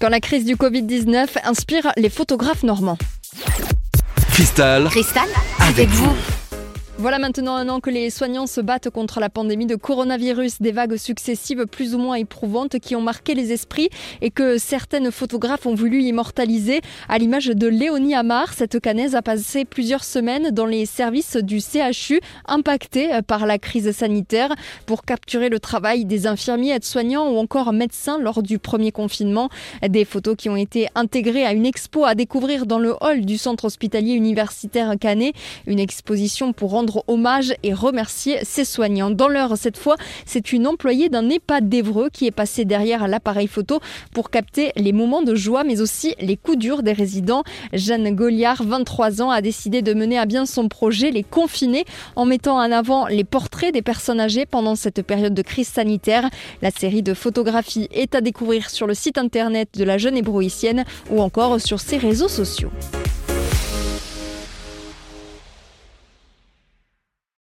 Quand la crise du Covid-19 inspire les photographes normands. Cristal. Cristal, avec vous. Voilà maintenant un an que les soignants se battent contre la pandémie de coronavirus, des vagues successives plus ou moins éprouvantes qui ont marqué les esprits et que certaines photographes ont voulu immortaliser. À l'image de Léonie Amar, cette canaise a passé plusieurs semaines dans les services du CHU impactés par la crise sanitaire pour capturer le travail des infirmiers, aides-soignants ou encore médecins lors du premier confinement. Des photos qui ont été intégrées à une expo à découvrir dans le hall du centre hospitalier universitaire Canet, une exposition pour rendre hommage et remercier ses soignants. Dans l'heure, cette fois, c'est une employée d'un EHPAD d'Evreux qui est passée derrière l'appareil photo pour capter les moments de joie, mais aussi les coups durs des résidents. Jeanne Goliard, 23 ans, a décidé de mener à bien son projet, les confiner, en mettant en avant les portraits des personnes âgées pendant cette période de crise sanitaire. La série de photographies est à découvrir sur le site internet de la jeune ébrouissienne ou encore sur ses réseaux sociaux.